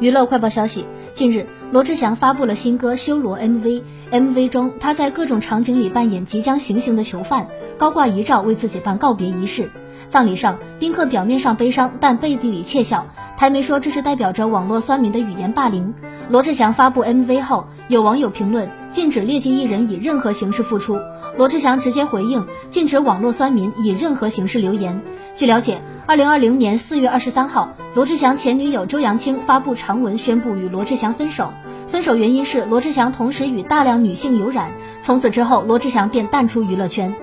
娱乐快报消息，近日罗志祥发布了新歌《修罗》MV，MV 中他在各种场景里扮演即将行刑的囚犯，高挂遗照为自己办告别仪式。葬礼上，宾客表面上悲伤，但背地里窃笑。台媒说这是代表着网络酸民的语言霸凌。罗志祥发布 MV 后，有网友评论禁止劣迹艺人以任何形式复出。罗志祥直接回应禁止网络酸民以任何形式留言。据了解，二零二零年四月二十三号，罗志祥前女友周扬青发布长文宣布与罗志祥分手。分手原因是罗志祥同时与大量女性有染。从此之后，罗志祥便淡出娱乐圈。